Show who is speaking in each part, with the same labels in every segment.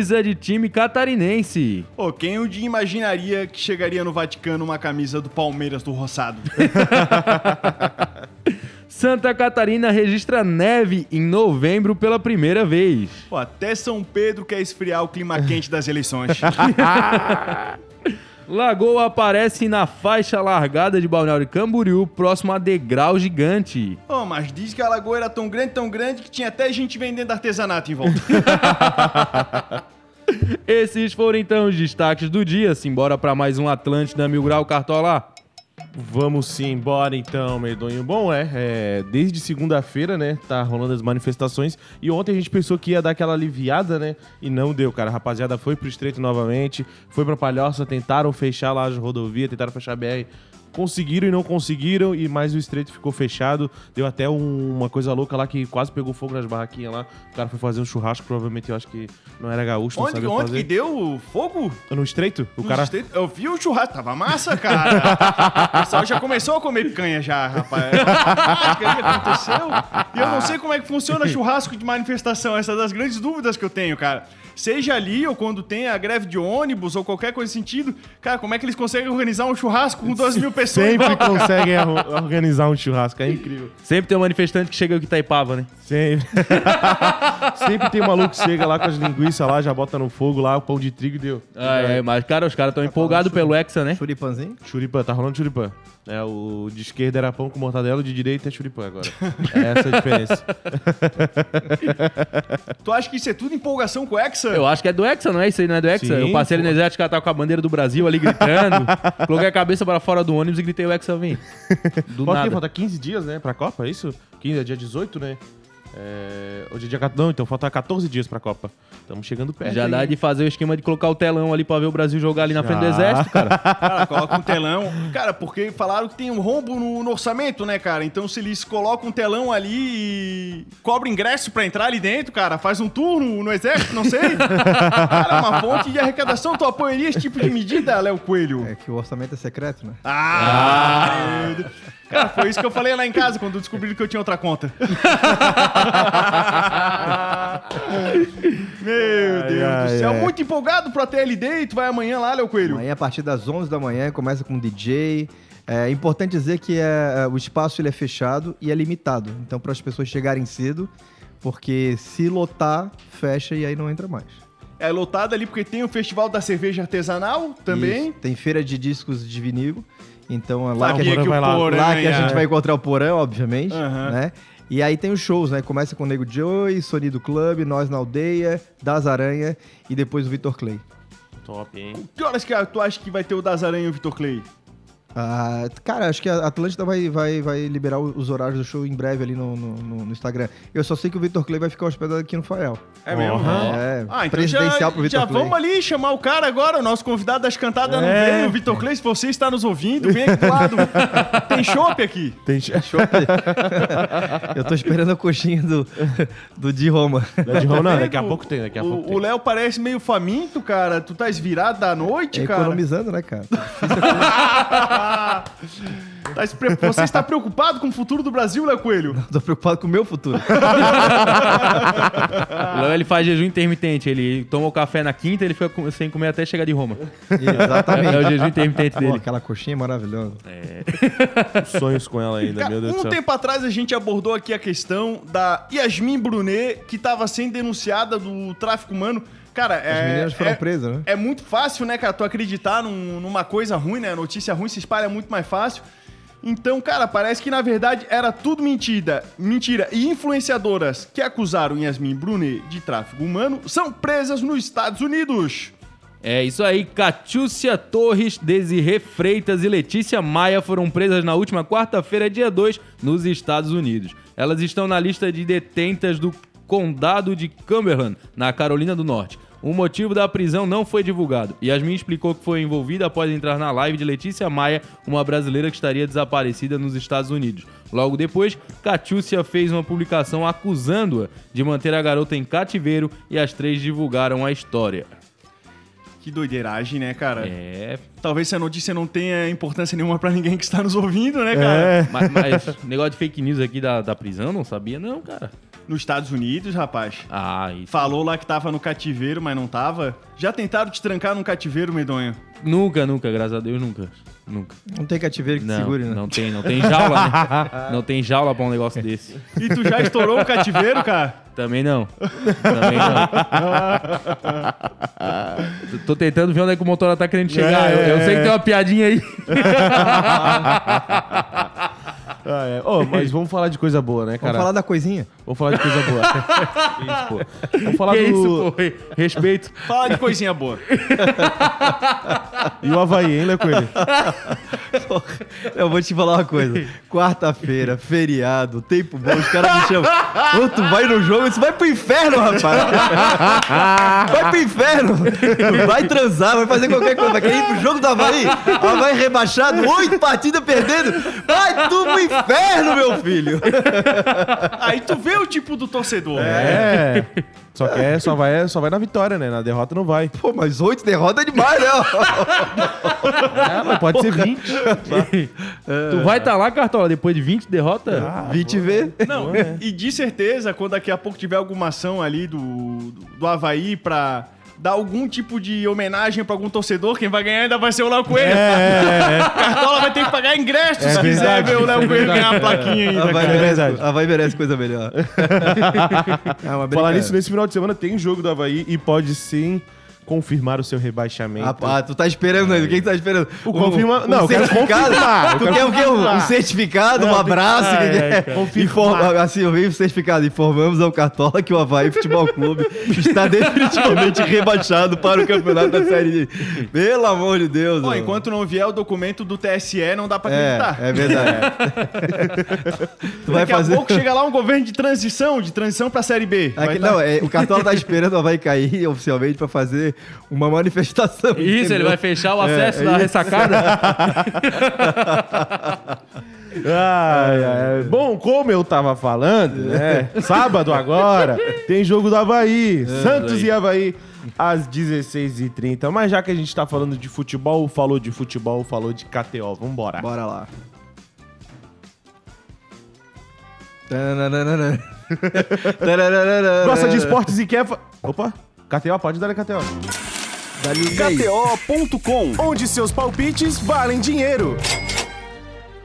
Speaker 1: camisa de time catarinense.
Speaker 2: Pô, quem um dia imaginaria que chegaria no Vaticano uma camisa do Palmeiras do Roçado?
Speaker 1: Santa Catarina registra neve em novembro pela primeira vez.
Speaker 2: Pô, até São Pedro quer esfriar o clima quente das eleições.
Speaker 1: Lagoa aparece na faixa largada de Balneário Camboriú, próximo a degrau gigante.
Speaker 2: Pô, mas diz que a lagoa era tão grande, tão grande, que tinha até gente vendendo artesanato em volta.
Speaker 1: Esses foram então os destaques do dia. Simbora para mais um Atlântida Mil Grau Cartola.
Speaker 3: Vamos sim, bora então, Medonho. Bom, é, é, desde segunda-feira, né, tá rolando as manifestações e ontem a gente pensou que ia dar aquela aliviada, né, e não deu, cara. A rapaziada foi pro Estreito novamente, foi pra Palhoça, tentaram fechar lá as rodovias, tentaram fechar a BR conseguiram e não conseguiram, e mais o estreito ficou fechado. Deu até um- uma coisa louca lá que quase pegou fogo nas barraquinhas lá. O cara foi fazer um churrasco, provavelmente eu acho que não era gaúcho, não
Speaker 2: onde
Speaker 3: sabia
Speaker 2: onde que
Speaker 3: fazer.
Speaker 2: deu fogo?
Speaker 3: No estreito? O
Speaker 2: No
Speaker 3: cara.
Speaker 2: estreito? Eu vi o churrasco, tava massa, cara. o pessoal já começou a comer picanha já, rapaz. O que que aconteceu? E eu não sei como é que funciona churrasco de manifestação. Essa é das grandes dúvidas que eu tenho, cara. Seja ali ou quando tem a greve de ônibus ou qualquer coisa sentido. Cara, como é que eles conseguem organizar um churrasco com duas mil pessoas?
Speaker 3: Sempre conseguem organizar um churrasco, é incrível.
Speaker 1: Sempre tem um manifestante que chega aqui Itaipava, né?
Speaker 3: Sempre. Sempre tem um maluco que chega lá com as linguiças lá, já bota no fogo lá, o pão de trigo e deu.
Speaker 1: Ah, é, mas, cara, os caras estão empolgados pelo Hexa, né?
Speaker 4: Churipanzinho?
Speaker 3: Churipã, tá rolando churipã. É, o de esquerda era pão com mortadela, o de direita é churipã agora. É essa a diferença.
Speaker 2: Tu acha que isso é tudo empolgação com o Hexa?
Speaker 1: Eu acho que é do Hexa, não é? Isso aí não é do Hexa?
Speaker 3: Sim,
Speaker 1: eu passei ali no exército, cara tava com a bandeira do Brasil ali gritando. coloquei a cabeça para fora do ônibus e gritei o Hexa vem. Do
Speaker 3: Falta,
Speaker 1: nada.
Speaker 3: falta 15 dias, né, pra Copa, é isso? 15 é dia 18, né? É, hoje é dia 14, não, então falta 14 dias pra Copa. Estamos chegando perto.
Speaker 1: Já dá
Speaker 3: hein?
Speaker 1: de fazer o esquema de colocar o telão ali pra ver o Brasil jogar ali na frente do
Speaker 3: Já.
Speaker 1: exército, cara.
Speaker 2: Cara, coloca um telão. Cara, porque falaram que tem um rombo no, no orçamento, né, cara? Então se eles colocam um telão ali e cobram ingresso pra entrar ali dentro, cara, faz um turno no exército, não sei. cara, é uma fonte de arrecadação. Tu apoiaria esse tipo de medida, Léo Coelho?
Speaker 4: É que o orçamento é secreto, né?
Speaker 2: Ah! Deus. Cara, foi isso que eu falei lá em casa quando descobriram que eu tinha outra conta. Meu Deus
Speaker 3: ai,
Speaker 2: do céu.
Speaker 3: ai.
Speaker 2: Muito empolgado pro ATLD e tu vai amanhã lá, Léo Coelho.
Speaker 4: Amanhã, a partir das 11 da manhã, começa com DJ. É importante dizer que é, é, o espaço ele é fechado e é limitado. Então, para as pessoas chegarem cedo, porque se lotar, fecha e aí não entra mais.
Speaker 2: É lotado ali porque tem o Festival da Cerveja Artesanal também.
Speaker 4: Isso. Tem feira de discos de vinil. Então é lá, que a, gente,
Speaker 3: vai lá.
Speaker 2: Porã
Speaker 4: lá que a gente vai encontrar o Porão, obviamente,
Speaker 2: Aham.
Speaker 4: né? E aí tem os shows, né? Começa com o Nego Joey, Sonido Club, Nós na Aldeia, Das Aranha e depois o Vitor Clay.
Speaker 3: Top, hein?
Speaker 2: Que horas que tu acha que vai ter o Das Aranha e o Vitor Clay?
Speaker 4: Ah, cara, acho que a Atlântida vai, vai, vai liberar os horários do show em breve ali no, no, no- Instagram. Eu só sei que o Vitor Clay vai ficar hospedado aqui no Fael.
Speaker 2: É mesmo?
Speaker 3: Aham.
Speaker 4: É,
Speaker 2: Ah, então
Speaker 4: presidencial
Speaker 2: já,
Speaker 4: pro Vitor
Speaker 2: já
Speaker 4: Clay.
Speaker 2: vamos ali chamar o cara agora, o nosso convidado das cantadas não
Speaker 3: É.
Speaker 2: veio. Vitor Clay, se você está nos ouvindo, vem aqui do lado. Tem chopp aqui.
Speaker 3: Tem
Speaker 4: Eu tô esperando a coxinha do, do de Roma.
Speaker 3: de Roma, não, daqui a pouco tem, daqui a pouco
Speaker 2: O-
Speaker 3: tem.
Speaker 2: O Léo parece meio faminto, cara. Tu tá esvirado da noite,
Speaker 4: É
Speaker 2: cara.
Speaker 4: economizando, né, cara?
Speaker 2: Tá se pre- Você está preocupado com o futuro do Brasil, Léo Coelho?
Speaker 4: Tô preocupado com o meu futuro.
Speaker 1: Léo, ele faz jejum intermitente. Ele toma o café na quinta, ele fica sem comer até chegar de Roma.
Speaker 4: Exatamente.
Speaker 1: É o jejum intermitente
Speaker 4: Pô,
Speaker 1: dele.
Speaker 4: aquela coxinha maravilhosa.
Speaker 3: sonhos com ela ainda,
Speaker 2: Cara,
Speaker 3: meu Deus
Speaker 2: um
Speaker 3: do céu.
Speaker 2: tempo atrás a gente abordou aqui a questão da Yasmin Brunet, que estava sendo denunciada do tráfico humano. Cara,
Speaker 4: As
Speaker 2: é,
Speaker 4: meninas foram
Speaker 2: é,
Speaker 4: presas, né?
Speaker 2: é muito fácil, né, cara, tu acreditar num- numa coisa ruim, né? A notícia ruim se espalha muito mais fácil. Então, cara, parece que na verdade era tudo mentira. Mentira. E influenciadoras que acusaram Yasmin Brunet de tráfico humano são presas nos Estados Unidos.
Speaker 1: É isso aí, Catiúcia Torres, Desirê Freitas e Letícia Maia foram presas na última quarta-feira, dia 2, nos Estados Unidos. Elas estão na lista de detentas do condado de Cumberland, na Carolina do Norte. O motivo da prisão não foi divulgado. Yasmin explicou que foi envolvida após entrar na live de Letícia Maia, uma brasileira que estaria desaparecida nos Estados Unidos. Logo depois, Catiúcia fez uma publicação acusando-a de manter a garota em cativeiro e as três divulgaram a história.
Speaker 2: Que doideiragem, né, cara?
Speaker 1: É,
Speaker 2: Talvez essa notícia não tenha importância nenhuma pra ninguém que está nos ouvindo, né, cara?
Speaker 3: É.
Speaker 1: Mas, mas negócio de fake news aqui da, da prisão, não sabia não, cara.
Speaker 2: Nos Estados Unidos, rapaz.
Speaker 1: Ah, isso.
Speaker 2: Falou lá que tava no cativeiro, mas não tava. Já tentaram te trancar num cativeiro, medonho?
Speaker 1: Nunca, nunca, graças a Deus, nunca. Nunca.
Speaker 4: Não tem cativeiro que
Speaker 1: Não,
Speaker 4: segure, né?
Speaker 1: não tem, não tem jaula, né? Não tem jaula pra um negócio desse.
Speaker 2: E tu já estourou um cativeiro, cara?
Speaker 1: Também não. Também não. Tô- tentando ver onde é que o motor tá querendo chegar.
Speaker 3: É,
Speaker 1: eu, eu
Speaker 3: é,
Speaker 1: sei que tem uma piadinha aí.
Speaker 3: Ah, é. Ô, mas vamos falar de coisa boa, né, cara?
Speaker 4: Vamos falar da coisinha.
Speaker 3: Vamos falar de coisa boa. isso, pô. Vamos falar
Speaker 1: que
Speaker 3: do...
Speaker 1: isso, pô? Respeito.
Speaker 2: Fala de coisinha boa.
Speaker 3: E o Havaí, hein, Lecoelho?
Speaker 4: Eu vou te falar uma coisa. Quarta-feira, feriado, tempo bom, os caras me chamam. Ô, tu vai no jogo? Isso vai pro inferno, rapaz. Vai pro inferno. Vai transar, vai fazer qualquer coisa. Vai querer ir pro jogo do Havaí? Havaí rebaixado, oito partidas perdendo. Vai tu pro inferno, meu filho.
Speaker 2: Aí tu vê o tipo do torcedor.
Speaker 3: É. Só que é, só vai, só vai na vitória, né? Na derrota não vai.
Speaker 4: Pô, mas oito derrotas é demais, né?
Speaker 3: É, mas pode ser 20.
Speaker 1: Tu vai estar lá, Cartola, depois de 20 derrotas?
Speaker 4: 20 vê.
Speaker 2: Não, e de certeza, quando daqui a pouco tiver alguma ação ali do, do, do Havaí pra dar algum tipo de homenagem pra algum torcedor, quem vai ganhar ainda vai ser o Léo Coelho. Cartola vai ter que pagar ingresso
Speaker 3: É
Speaker 2: se quiser
Speaker 3: verdade,
Speaker 2: ver o Léo
Speaker 3: é
Speaker 2: Coelho ganhar a plaquinha ainda.
Speaker 4: Havaí
Speaker 2: cara.
Speaker 4: merece,
Speaker 3: verdade.
Speaker 4: Havaí merece coisa melhor. É
Speaker 3: Falar nisso, nesse final de semana tem jogo do Havaí e pode sim confirmar o seu rebaixamento.
Speaker 4: Ah, ah, tu tá esperando aí. O que que tu tá esperando?
Speaker 3: O confirma- não, eu quero
Speaker 4: certificado? Tu quer o quê? Um- Um certificado, um
Speaker 3: Não,
Speaker 4: abraço?
Speaker 3: ah,
Speaker 4: que que
Speaker 3: é,
Speaker 4: é? Informa- assim, eu vi o certificado. Informamos ao Cartola que o Havaí Futebol Clube está definitivamente rebaixado para o campeonato da Série D. Pelo amor de Deus.
Speaker 2: Pô, enquanto não vier o documento do TSE, não dá pra
Speaker 4: É,
Speaker 2: acreditar.
Speaker 4: é verdade. tu vai
Speaker 2: Daqui
Speaker 4: fazer...
Speaker 2: a pouco chega lá um governo de transição, de transição pra Série B.
Speaker 4: Aqui-
Speaker 2: tá-
Speaker 4: não, é, o Cartola tá esperando o Havaí cair oficialmente para fazer uma manifestação.
Speaker 1: Isso, ele
Speaker 4: entendeu?
Speaker 1: vai fechar o acesso
Speaker 4: É,
Speaker 1: da
Speaker 4: isso.
Speaker 1: ressacada.
Speaker 3: Ai, ai. Bom, como eu tava falando, né? Sábado agora tem jogo do Havaí. Santos
Speaker 1: aí.
Speaker 3: e Havaí às 16h30. Mas já que a gente tá falando de futebol, falou de futebol, falou de KTO. Vambora.
Speaker 4: Bora lá.
Speaker 3: Gosta de esportes e quer. Opa, KTO, pode dar a KTO.
Speaker 5: KTO.com, onde seus palpites valem dinheiro.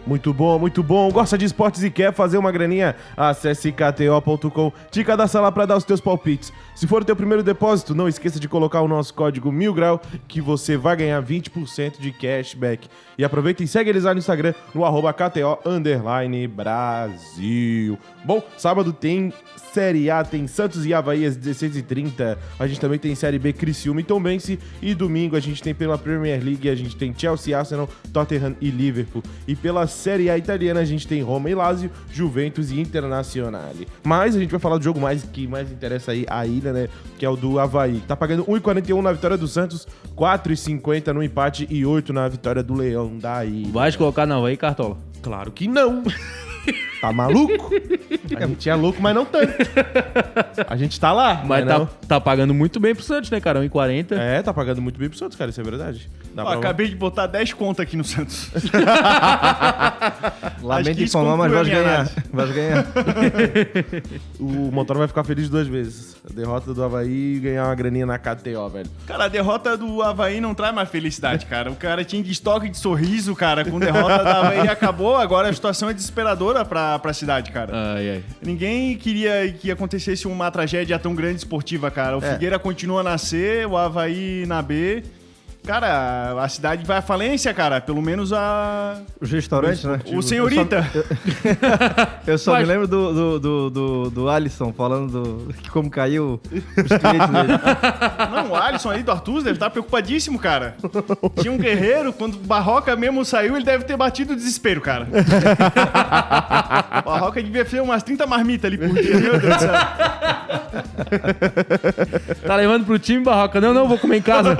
Speaker 3: Muito bom, muito bom. Gosta de esportes e quer fazer uma graninha? Acesse kto.com, te cadastra lá para dar os teus palpites. Se for o teu primeiro depósito, não esqueça de colocar o nosso código MILGRAU que você vai ganhar 20% de cashback. E aproveita e segue eles lá no Instagram, no arroba KTO underline Brasil. Bom, sábado tem Série A, tem Santos e Havaí às 16h30. A gente também tem Série B, Criciúma e Tombense. E domingo a gente tem pela Premier League, a gente tem Chelsea, Arsenal, Tottenham e Liverpool. E pela Série A italiana a gente tem Roma e Lazio, Juventus e Internazionale. Mas a gente vai falar do jogo mais que mais interessa aí, a ilha, né? Que é o do Havaí. Tá pagando 1,41 na vitória do Santos, 4,50 no empate e 8 na vitória do Leão da ilha.
Speaker 1: Vai colocar não aí, Cartola.
Speaker 3: Claro que não. Tá maluco? A gente é louco, mas não tanto. A gente tá lá,
Speaker 1: Mas
Speaker 3: mas
Speaker 1: tá,
Speaker 3: não.
Speaker 1: tá pagando muito bem pro Santos, né, cara? 1,40.
Speaker 3: É, tá pagando muito bem pro Santos, cara, isso é verdade. Dá
Speaker 2: Ó,
Speaker 3: pra-
Speaker 2: acabei de botar 10 contas aqui no Santos. Acho
Speaker 4: Lamento
Speaker 2: que isso
Speaker 4: informar, mas
Speaker 2: conclui a
Speaker 4: vai
Speaker 2: minha
Speaker 4: ganhar.
Speaker 2: análise.
Speaker 4: Vai ganhar.
Speaker 3: O Motor vai ficar feliz duas vezes. A derrota do Havaí e ganhar uma graninha na KTO, velho.
Speaker 2: Cara, a derrota do Havaí não traz mais felicidade, cara. O cara tinha estoque de sorriso, cara, com derrota da Havaí acabou. Agora a situação é desesperadora pra, pra cidade, cara.
Speaker 1: Ai, ai.
Speaker 2: Ninguém queria que acontecesse uma tragédia tão grande esportiva, cara. O
Speaker 4: É.
Speaker 2: Figueira continua a nascer, o Havaí na B. Cara, a cidade vai à falência, cara. Pelo menos a.
Speaker 4: Os restaurantes, né?
Speaker 2: O senhorita.
Speaker 4: Eu só
Speaker 1: Mas-
Speaker 4: me lembro do, do, do, do, do Alisson falando do, que como caiu os clientes dele.
Speaker 2: Não, o Alisson aí do Arthur deve estar preocupadíssimo, cara. Tinha um guerreiro, quando o Barroca mesmo saiu, ele deve ter batido o desespero, cara. o Barroca devia ter umas 30 marmitas ali por dia, meu Deus do céu.
Speaker 1: Tá levando pro time, Barroca? Não, não, vou comer em casa.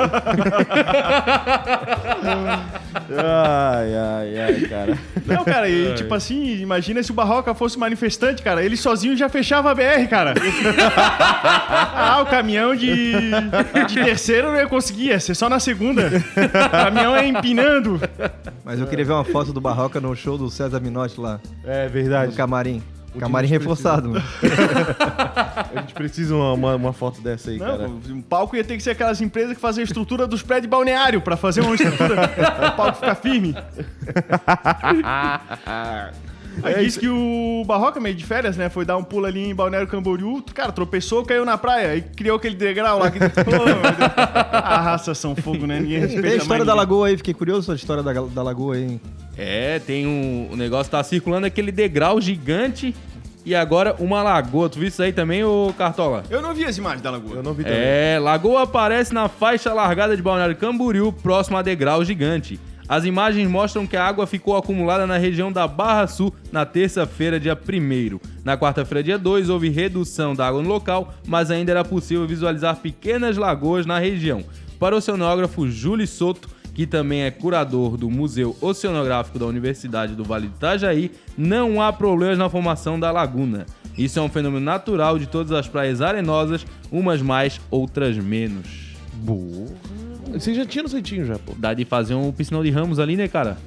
Speaker 3: Ai, ai, ai, cara.
Speaker 2: Não, cara, e tipo assim, imagina se o Barroca fosse manifestante, cara. Ele sozinho já fechava a BR, cara. ah, o caminhão de, de terceiro não ia conseguir, ia ser só na segunda. O caminhão é empinando.
Speaker 4: Mas eu queria ver uma foto do Barroca no show do César Minotti lá,
Speaker 3: É
Speaker 4: no
Speaker 3: verdade.
Speaker 4: camarim. Camarim reforçado, mano.
Speaker 3: A gente precisa uma, uma, uma foto dessa aí, cara.
Speaker 2: Não, um palco ia ter que ser aquelas empresas que fazem a estrutura dos prédios balneário pra fazer uma estrutura. o palco ficar firme. Aí disse que o Barroca, meio de férias, né? Foi dar um pulo ali em Balneário Camboriú. Cara, tropeçou, caiu na praia. E criou aquele degrau lá. Que... A raça são fogo, né? Ninguém respeita
Speaker 4: Tem a história
Speaker 2: mais
Speaker 4: da
Speaker 2: ninguém.
Speaker 4: lagoa aí, fiquei curioso a história da, da lagoa aí.
Speaker 1: É, tem um. O negócio tá circulando aquele degrau gigante e agora uma lagoa. Tu viu isso aí também, ô Cartola?
Speaker 2: Eu não vi as imagens da lagoa.
Speaker 3: Eu não vi também.
Speaker 1: É, lagoa aparece na faixa largada de Balneário Camboriú, próximo a degrau gigante. As imagens mostram que a água ficou acumulada na região da Barra Sul na terça-feira, dia 1 Na quarta-feira, dia 2, houve redução da água no local, mas ainda era possível visualizar pequenas lagoas na região. Para o oceanógrafo Júlio Soto, que também é curador do Museu Oceanográfico da Universidade do Vale do Itajaí, não há problemas na formação da laguna. Isso é um fenômeno natural de todas as praias arenosas, umas mais, outras menos.
Speaker 3: Boa. Você já tinha no Santinho já, pô.
Speaker 1: Dá de fazer um piscinão de ramos ali, né, cara?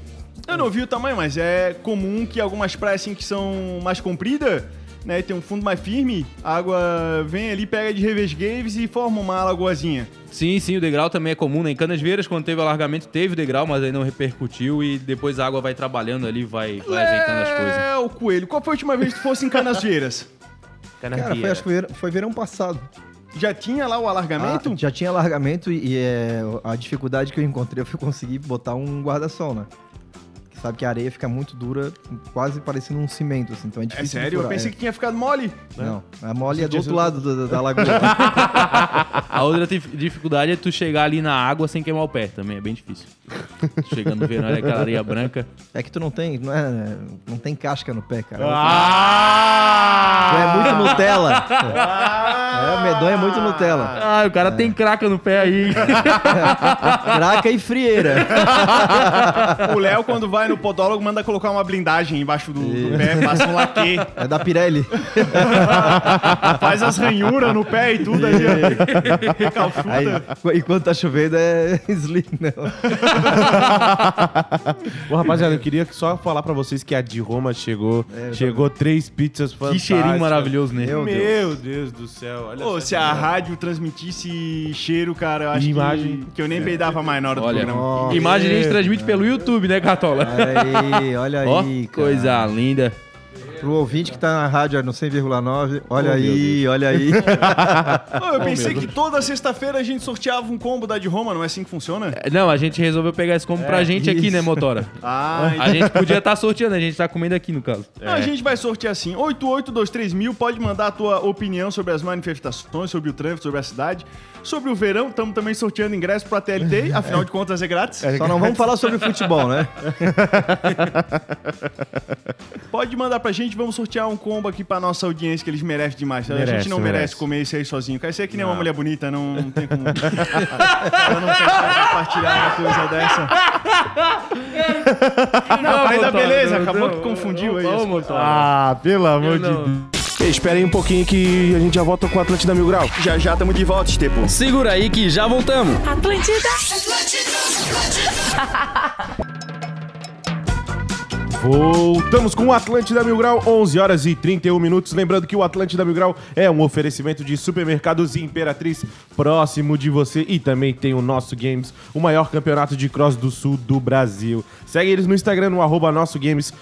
Speaker 2: Eu não vi o tamanho, mas é comum que algumas praias assim que são mais compridas, né, tem um fundo mais firme, a água vem ali, pega de revesgueives e forma uma lagoazinha.
Speaker 1: Sim, sim, o degrau também é comum, né? Em Canas Vieiras, quando teve alargamento, teve o degrau, mas aí não repercutiu e depois a água vai trabalhando ali, vai, vai ajeitando as coisas.
Speaker 2: É, o coelho. Qual foi a última vez que tu fosse em Canasvieiras?
Speaker 4: Cara, foi, acho que foi verão passado.
Speaker 2: Já tinha lá o alargamento?
Speaker 4: Ah, já tinha largamento e, e, é, a dificuldade que eu encontrei foi conseguir botar um guarda-sol, né? Sabe que a areia fica muito dura, quase parecendo um cimento, assim, então é
Speaker 2: é
Speaker 4: difícil. de
Speaker 2: sério? Eu pensei
Speaker 4: é.
Speaker 2: que tinha ficado mole.
Speaker 4: Não, a mole é do outro lado do- do- da lagoa.
Speaker 1: A outra dif- dificuldade é tu chegar ali na água sem queimar o pé, também é bem difícil. Chegando no verão, olha aquela areia branca.
Speaker 4: é que tu não tem, não, é, não tem casca no pé, cara.
Speaker 3: Ah!
Speaker 4: Tu é muito Nutella. É, o medonho é muito Nutella.
Speaker 1: Ah, o cara tem craca no pé aí.
Speaker 4: Craca e frieira.
Speaker 2: O Léo, quando vai no podólogo, manda colocar uma blindagem embaixo do, do pé, passa um laque,
Speaker 4: É da Pirelli.
Speaker 2: faz as ranhuras no pé e tudo ali. ó. Recalchuta.
Speaker 4: Aí, enquanto tá chovendo é slim, né?
Speaker 3: Ô, rapaziada, eu queria só falar pra vocês que a de Roma chegou.
Speaker 4: É,
Speaker 3: chegou três pizzas
Speaker 1: que
Speaker 3: fantásticas.
Speaker 1: cheirinho maravilhoso, né?
Speaker 4: Meu
Speaker 3: Meu Deus do céu. Olha
Speaker 2: Pô, se
Speaker 3: que
Speaker 2: a rádio transmitisse cheiro, cara, eu acho
Speaker 3: Imagem.
Speaker 2: que, que eu nem peidava mais na hora do
Speaker 1: Olha,
Speaker 2: programa.
Speaker 1: imagem a gente transmite pelo YouTube, né, Cartola?
Speaker 4: Olha aí, olha
Speaker 1: Ó,
Speaker 4: aí, cara.
Speaker 1: coisa linda.
Speaker 4: Pro ouvinte que tá na rádio no 100,9, olha
Speaker 1: Oh,
Speaker 4: aí, olha aí.
Speaker 2: Pô, eu pensei que toda sexta-feira a gente sorteava um combo da de Roma, não é assim que funciona?
Speaker 1: Não, a gente resolveu pegar esse combo pra gente aqui,
Speaker 4: isso.
Speaker 1: né, Motora?
Speaker 2: Ah,
Speaker 1: A gente podia estar sorteando, a gente tá comendo aqui no caso.
Speaker 2: Não, A gente vai sortear assim. 8823 mil, pode mandar a tua opinião sobre as manifestações, sobre o trânsito, sobre a cidade, sobre o verão. Estamos também sorteando ingresso pra TLT, afinal de contas é grátis.
Speaker 4: Só não vamos falar sobre futebol, né?
Speaker 2: Pode mandar pra gente, vamos sortear um combo aqui pra nossa audiência, que eles merecem demais. a gente
Speaker 3: Merece,
Speaker 2: não merece,
Speaker 3: merece.
Speaker 2: comer isso aí sozinho. Quer ser que nem uma mulher bonita, não, não tem como. Ela não quer compartilhar uma coisa dessa. Não, pai da beleza,
Speaker 1: não,
Speaker 2: acabou
Speaker 1: não,
Speaker 2: que confundiu aí.
Speaker 3: Ah, pelo amor de
Speaker 1: não.
Speaker 3: Deus.
Speaker 5: Aí um pouquinho que a gente já volta com o Atlântida Mil Grau.
Speaker 2: Já já estamos de volta, Estepo.
Speaker 6: Segura aí que já voltamos.
Speaker 7: Atlântida.
Speaker 3: Voltamos com o Atlântida Mil Grau, 11 horas e 31 minutos. Lembrando que o Atlântida Mil Grau é um oferecimento de supermercados Imperatriz próximo de você e também tem o Nosso Games, o maior campeonato de cross do sul do Brasil. Segue eles no Instagram, no arroba nossogames.br.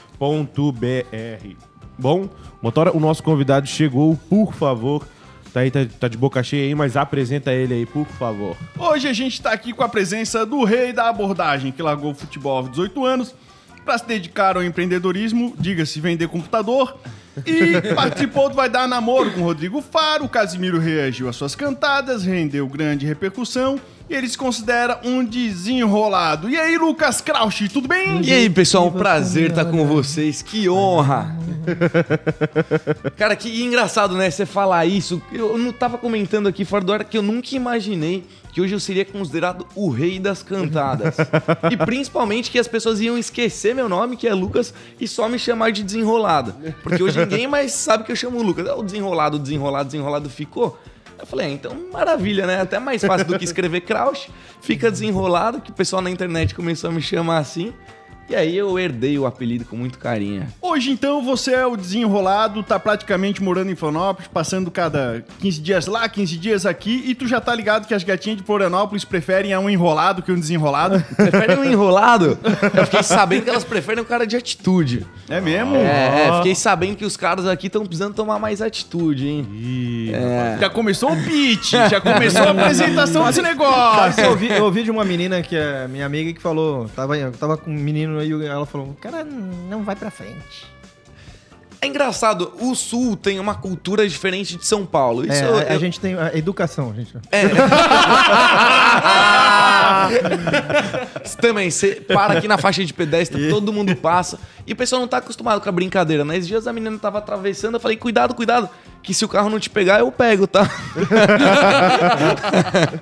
Speaker 3: Bom, Motora, o nosso convidado chegou, por favor. Tá aí, tá, tá de boca cheia aí, mas apresenta ele aí, por favor.
Speaker 2: Hoje a gente tá aqui com a presença do rei da abordagem, que largou o futebol aos 18 anos para se dedicar ao empreendedorismo, diga-se vender computador, e participou do Vai Dar Namoro com Rodrigo Faro. Casimiro reagiu às suas cantadas, rendeu grande repercussão e ele se considera um desenrolado. E aí, Lucas Krausch, tudo bem?
Speaker 6: E aí, pessoal, um prazer estar com vocês. Que honra. Cara, que engraçado, né? Você falar isso. Eu não tava comentando aqui fora do ar que eu nunca imaginei que hoje eu seria considerado o rei das cantadas. e principalmente que as pessoas iam esquecer meu nome, que é Lucas, e só me chamar de desenrolado. Porque hoje ninguém mais sabe que eu chamo Lucas. É O desenrolado, desenrolado, desenrolado ficou. Eu falei, é, então maravilha, né? Até mais fácil do que escrever Krausch. Fica desenrolado, que o pessoal na internet começou a me chamar assim. E aí eu herdei o apelido com muito carinho.
Speaker 2: Hoje, então, você é o desenrolado, tá praticamente morando em Florianópolis, passando cada 15 dias lá, 15 dias aqui, e tu já tá ligado que as gatinhas de Florianópolis preferem um enrolado que um desenrolado.
Speaker 6: Preferem um enrolado? Eu fiquei sabendo que elas preferem um cara de atitude.
Speaker 2: É mesmo?
Speaker 6: É, é, fiquei sabendo que os caras aqui estão precisando tomar mais atitude, hein?
Speaker 3: Ih,
Speaker 6: É.
Speaker 2: Já começou o pitch, já começou a apresentação desse negócio.
Speaker 4: eu, ouvi, eu ouvi de uma menina que é minha amiga que falou, tava, tava com um menino aí, ela falou, cara, não vai pra frente.
Speaker 6: É engraçado, o Sul tem uma cultura diferente de São Paulo. Isso
Speaker 4: É,
Speaker 6: eu-
Speaker 4: a,
Speaker 6: eu-
Speaker 4: gente tem a educação, gente.
Speaker 6: Também, você para aqui na faixa de pedestre, todo mundo passa. E o pessoal não tá acostumado com a brincadeira, né? Esses dias a menina tava atravessando, eu falei, cuidado, cuidado, que se o carro não te pegar, eu pego, tá?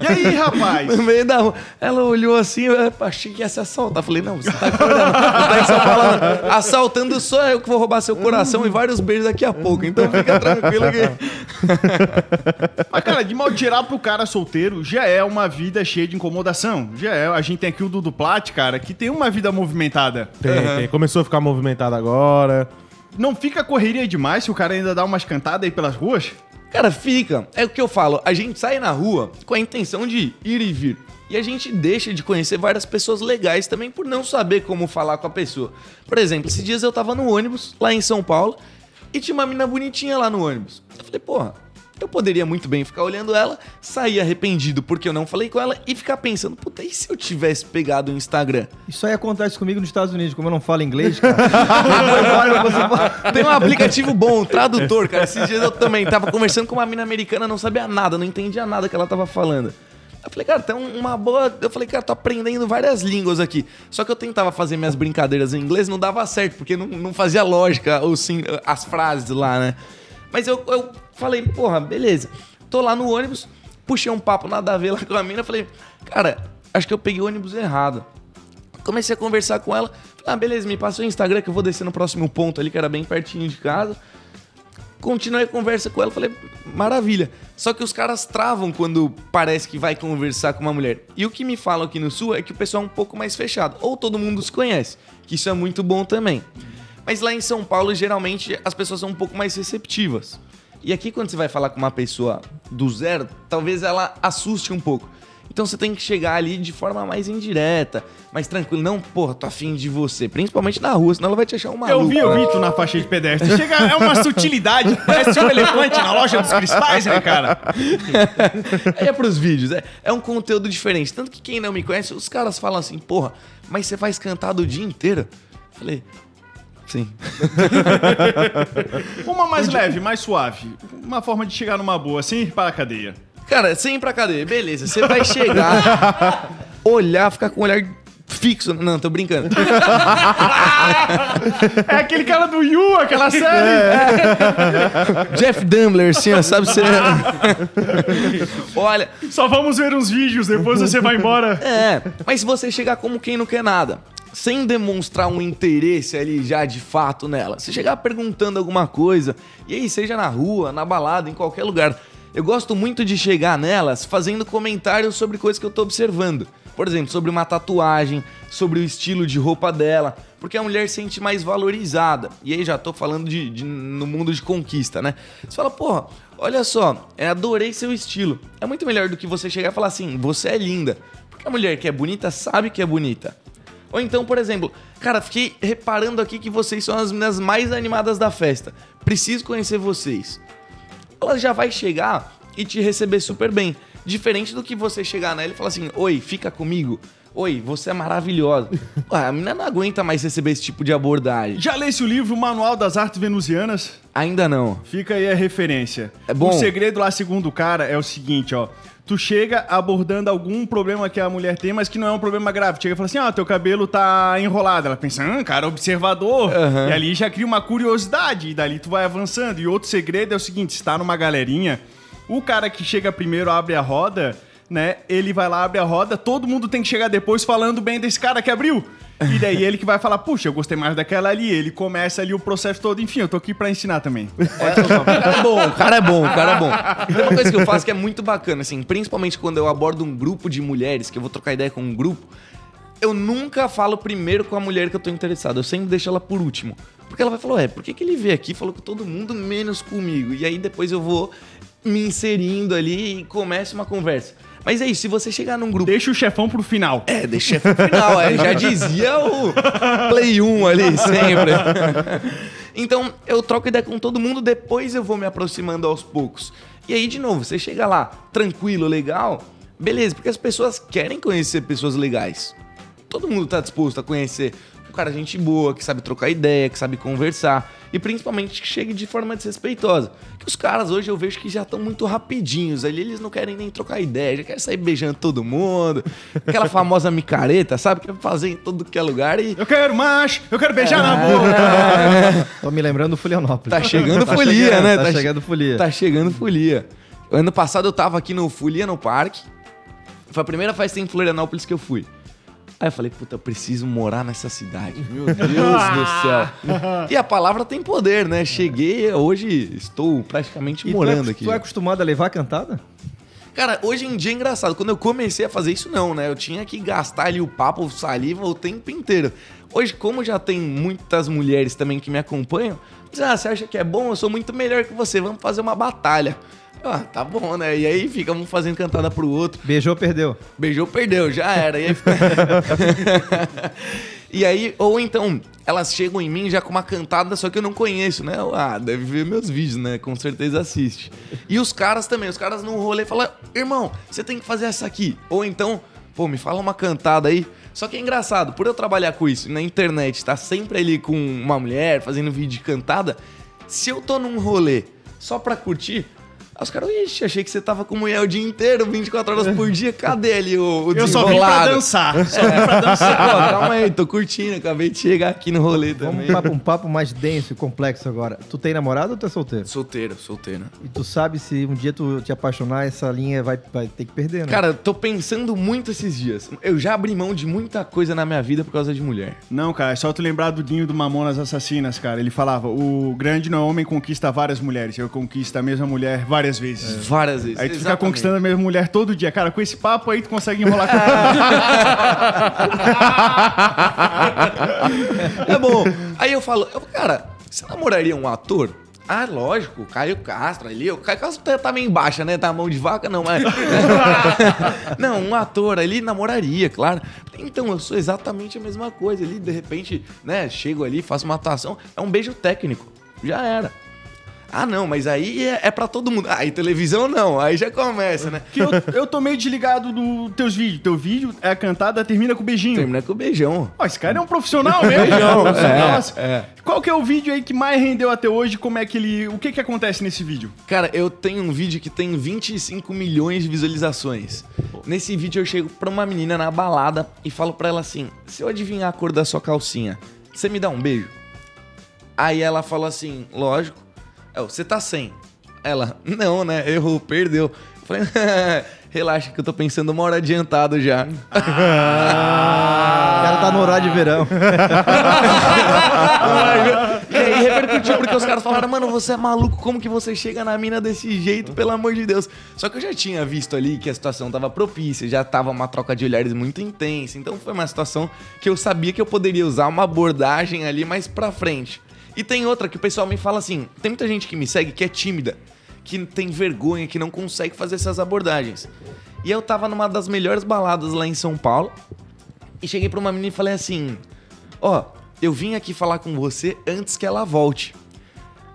Speaker 2: E aí, rapaz?
Speaker 6: No meio da rua. Ela olhou assim, eu achei que ia se assaltar. Falei, não, você tá acordando. Não tá em São Paulo, não. Assaltando sou eu que vou roubar seu coração e vários beijos daqui a pouco. Então fica tranquilo que.
Speaker 2: Mas, cara, de mal tirar pro cara solteiro já é uma vida cheia de incomodação. Já é. A gente tem aqui o Dudu Plat, cara, que tem uma vida movimentada.
Speaker 3: tem, tem. Começou a ficar movimentado agora.
Speaker 2: Não fica correria demais se o cara ainda dá umas cantadas aí pelas ruas?
Speaker 6: Cara, fica. É o que eu falo. A gente sai na rua com a intenção de ir e vir. E a gente deixa de conhecer várias pessoas legais também por não saber como falar com a pessoa. Por exemplo, esses dias eu tava no ônibus, lá em São Paulo, e tinha uma mina bonitinha lá no ônibus. Eu falei, porra, eu poderia muito bem ficar olhando ela, sair arrependido porque eu não falei com ela e ficar pensando, puta, e se eu tivesse pegado o Instagram?
Speaker 4: Isso aí acontece comigo nos Estados Unidos, como eu não falo inglês, cara.
Speaker 6: Tem um aplicativo bom, tradutor, cara. Esses dias eu também tava conversando com uma mina americana, não sabia nada, não entendia nada que ela tava falando. Eu falei, cara, tem um- uma boa. Eu falei, cara, tô aprendendo várias línguas aqui. Só que eu tentava fazer minhas brincadeiras em inglês, não dava certo, porque não, não fazia lógica ou sim, as frases lá, né? Mas eu, eu falei, porra, beleza. Tô lá no ônibus, puxei um papo nada a ver lá com a mina, falei, cara, acho que eu peguei o ônibus errado. Comecei a conversar com ela. Falei, ah, beleza, me passa o Instagram que eu vou descer no próximo ponto ali, que era bem pertinho de casa. Continuei a conversa com ela, falei, maravilha. Só que os caras travam quando parece que vai conversar com uma mulher. E o que me falam aqui no Sul é que o pessoal é um pouco mais fechado. Ou todo mundo se conhece, que isso é muito bom também. Mas lá em São Paulo, geralmente, as pessoas são um pouco mais receptivas. E aqui, quando você vai falar com uma pessoa do zero, talvez ela assuste um pouco. Então você tem que chegar ali de forma mais indireta, mais tranquilo. Não, porra, tô afim de você. Principalmente na rua, senão ela vai te achar um maluco.
Speaker 2: Eu vi, vi tu na faixa de pedestre. Chega, é uma sutilidade. Parece um elefante na loja dos cristais, né, cara?
Speaker 6: Aí é pros vídeos, é, é um conteúdo diferente. Tanto que quem não me conhece, os caras falam assim, porra, mas você faz cantado o dia inteiro? Falei, sim.
Speaker 2: Uma mais leve, mais suave. Uma forma de chegar numa boa, sem ir para a cadeia.
Speaker 6: Cara, sem ir pra cadeia, beleza. Você vai chegar, olhar, ficar com o olhar fixo. Não, tô brincando.
Speaker 2: É aquele cara do Yu, aquela série.
Speaker 6: Jeff Dumbler, assim, ó, sabe? Você... Olha,
Speaker 2: Só vamos ver uns vídeos, depois você vai embora.
Speaker 6: É, mas se você chegar como quem não quer nada, sem demonstrar um interesse ali já de fato nela, você chegar perguntando alguma coisa, e aí seja na rua, na balada, em qualquer lugar, eu gosto muito de chegar nelas fazendo comentários sobre coisas que eu tô observando. Por exemplo, sobre uma tatuagem, sobre o estilo de roupa dela, porque a mulher se sente mais valorizada. E aí já tô falando de, de- no mundo de conquista, né? Você fala, porra, olha só, eu adorei seu estilo. É muito melhor do que você chegar e falar assim, você é linda. Porque a mulher que é bonita sabe que é bonita. Ou então, por exemplo, cara, fiquei reparando aqui que vocês são as meninas mais animadas da festa. Preciso conhecer vocês. Ela já vai chegar e te receber super bem. Diferente do que você chegar nela e falar assim: Oi, fica comigo. Oi, você é maravilhosa. Ué, a menina não aguenta mais receber esse tipo de abordagem.
Speaker 2: Já lesse o livro Manual das Artes Venusianas?
Speaker 6: Ainda não.
Speaker 2: Fica aí a referência.
Speaker 6: É bom.
Speaker 2: O segredo lá, segundo o cara, é o seguinte, ó. Tu chega abordando algum problema que a mulher tem, mas que não é um problema grave. Chega e fala assim: ah, teu cabelo tá enrolado. Ela pensa, ah, cara, observador.
Speaker 6: Aham.
Speaker 2: E ali já cria uma curiosidade. E dali tu vai avançando. E outro segredo é o seguinte: se tá numa galerinha, o cara que chega primeiro abre a roda, né? Ele vai lá, abre a roda, todo mundo tem que chegar depois falando bem desse cara que abriu. E daí ele que vai falar, puxa, eu gostei mais daquela ali. Ele começa ali o processo todo. Enfim, eu tô aqui pra ensinar também.
Speaker 6: O cara é bom, o cara é bom, o cara é bom. Uma coisa que eu faço que é muito bacana, assim, principalmente quando eu abordo um grupo de mulheres, que eu vou trocar ideia com um grupo, eu nunca falo primeiro com a mulher que eu tô interessado. Eu sempre deixo ela por último. Porque ela vai falar, ué, por que, que ele veio aqui e falou com todo mundo menos comigo? E aí depois eu vou me inserindo ali e começa uma conversa. Mas é isso, se você chegar num grupo.
Speaker 2: Deixa o chefão pro final.
Speaker 6: É, deixa pro final, é, já dizia o Play 1 ali, sempre. então, eu troco ideia com todo mundo, depois eu vou me aproximando aos poucos. E aí, de novo, você chega lá, tranquilo, legal, beleza, porque as pessoas querem conhecer pessoas legais. Todo mundo tá disposto a conhecer cara gente boa, que sabe trocar ideia, que sabe conversar. E principalmente que chegue de forma desrespeitosa. Que os caras hoje eu vejo que já estão muito rapidinhos. Ali eles não querem nem trocar ideia, já querem sair beijando todo mundo. Aquela famosa micareta, sabe? Que fazer em todo que é lugar e.
Speaker 2: Eu quero macho, eu quero beijar na boca.
Speaker 4: Tô me lembrando do Folianópolis.
Speaker 6: Tá chegando
Speaker 4: Tá
Speaker 6: folia,
Speaker 4: chegando,
Speaker 6: né?
Speaker 4: Tá,
Speaker 6: che-
Speaker 4: chegando folia.
Speaker 6: Tá chegando folia. Ano passado eu tava aqui no Folia no Parque. Foi a primeira festa em Florianópolis que eu fui. Aí eu falei, puta, eu preciso morar nessa cidade. Meu Deus do céu. E a palavra tem poder, né? Cheguei, hoje estou praticamente
Speaker 4: E tu
Speaker 6: morando
Speaker 4: é,
Speaker 6: aqui.
Speaker 4: Tu é acostumado a levar cantada?
Speaker 6: Cara, hoje em dia é engraçado. Quando eu comecei a fazer isso, não, né? Eu tinha que gastar ali o papo, saliva o tempo inteiro. Hoje, como já tem muitas mulheres também que me acompanham, ah, você acha que é bom? Eu sou muito melhor que você, vamos fazer uma batalha. Ah, tá bom, né? E aí fica um fazendo cantada pro outro.
Speaker 4: Beijou, perdeu.
Speaker 6: Beijou, perdeu, já era. E aí, fica- e aí, ou então, elas chegam em mim já com uma cantada, só que eu não conheço, né? Ah, deve ver meus vídeos, né? Com certeza assiste. E os caras também, os caras no rolê falam, irmão, você tem que fazer essa aqui. Ou então, pô, me fala uma cantada aí. Só que é engraçado, por eu trabalhar com isso na internet, tá sempre ali com uma mulher fazendo vídeo de cantada, se eu tô num rolê só pra curtir, Aí os caras, ixi, achei que você tava com mulher o dia inteiro, 24 horas por dia. Cadê ali o, o
Speaker 2: Eu só vim pra dançar. Só vim pra dançar.
Speaker 6: Pô, calma aí, tô curtindo, acabei de chegar aqui no rolê
Speaker 4: Vamos
Speaker 6: também.
Speaker 4: um papo, um papo mais denso e complexo agora. Tu tem namorado ou tu é solteiro?
Speaker 6: Solteiro, solteiro.
Speaker 4: E tu sabe se um dia tu te apaixonar, essa linha vai, vai ter que perder, né?
Speaker 6: Cara, eu tô pensando muito esses dias. Eu já abri mão de muita coisa na minha vida por causa de mulher.
Speaker 2: Não, cara, é só tu lembrar do Dinho do Mamonas Assassinas, cara. Ele falava: o grande não é homem conquista várias mulheres, eu conquisto a mesma mulher várias vezes.
Speaker 6: Várias vezes.
Speaker 2: Aí tu fica
Speaker 6: Exatamente.
Speaker 2: conquistando a mesma mulher todo dia. Cara, com esse papo aí tu consegue enrolar com
Speaker 6: É bom. Aí eu falo, eu, cara, você namoraria um ator? Ah, lógico, o Caio Castro ali. O Caio Castro tá, tá meio baixa, né? Tá mão de vaca, não, mas. não, um ator ali namoraria, claro. Então, eu sou exatamente a mesma coisa. Ali, de repente, né, chego ali, faço uma atuação. É um beijo técnico. Já era. Ah, não, mas aí é, é pra todo mundo. Ah, e televisão não. Aí já começa, né?
Speaker 2: Que eu, eu tô meio desligado dos teus vídeos. Teu vídeo é a cantada, termina com beijinho.
Speaker 6: Termina com beijão.
Speaker 2: Ó, esse cara é um profissional mesmo.
Speaker 6: Beijão, é,
Speaker 2: Nossa.
Speaker 6: é.
Speaker 2: Qual que é o vídeo aí que mais rendeu até hoje? Como é que ele. O que que acontece nesse vídeo?
Speaker 6: Cara, eu tenho um vídeo que tem 25 milhões de visualizações. Nesse vídeo eu chego pra uma menina na balada e falo pra ela assim: se eu adivinhar a cor da sua calcinha, você me dá um beijo? Aí ela fala assim: lógico. Eu, você tá sem. Ela, não, né? Errou, perdeu. Eu falei, relaxa que eu tô pensando uma hora adiantado já.
Speaker 4: O cara tá no horário de verão.
Speaker 6: E aí repercutiu, porque os caras falaram, mano, você é maluco, como que você chega na mina desse jeito, pelo amor de Deus. Só que eu já tinha visto ali que a situação tava propícia, já tava uma troca de olhares muito intensa, então foi uma situação que eu sabia que eu poderia usar uma abordagem ali mais pra frente. E tem outra que o pessoal me fala assim, tem muita gente que me segue que é tímida, que tem vergonha, que não consegue fazer essas abordagens. E eu tava numa das melhores baladas lá em São Paulo, e cheguei pra uma menina e falei assim: Ó, eu vim aqui falar com você antes que ela volte.